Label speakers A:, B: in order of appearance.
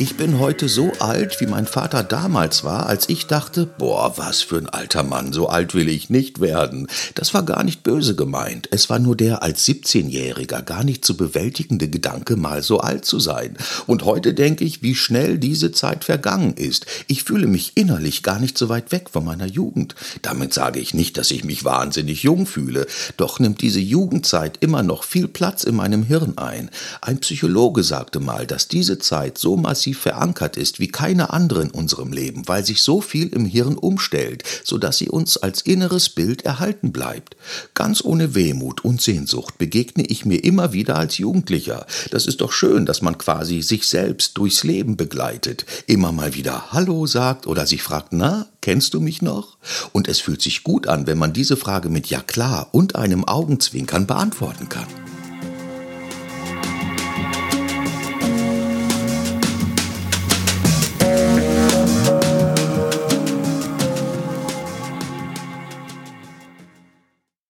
A: Ich bin heute so alt, wie mein Vater damals war, als ich dachte, boah, was für ein alter Mann, so alt will ich nicht werden. Das war gar nicht böse gemeint. Es war nur der als 17-Jähriger gar nicht zu bewältigende Gedanke, mal so alt zu sein. Und heute denke ich, wie schnell diese Zeit vergangen ist. Ich fühle mich innerlich gar nicht so weit weg von meiner Jugend. Damit sage ich nicht, dass ich mich wahnsinnig jung fühle, doch nimmt diese Jugendzeit immer noch viel Platz in meinem Hirn ein. Ein Psychologe sagte mal, dass diese Zeit so massiv tief verankert ist wie keine andere in unserem Leben, weil sich so viel im Hirn umstellt, so dass sie uns als inneres Bild erhalten bleibt. Ganz ohne Wehmut und Sehnsucht begegne ich mir immer wieder als Jugendlicher. Das ist doch schön, dass man quasi sich selbst durchs Leben begleitet, immer mal wieder Hallo sagt oder sich fragt, na, kennst du mich noch? Und es fühlt sich gut an, wenn man diese Frage mit Ja klar und einem Augenzwinkern beantworten kann.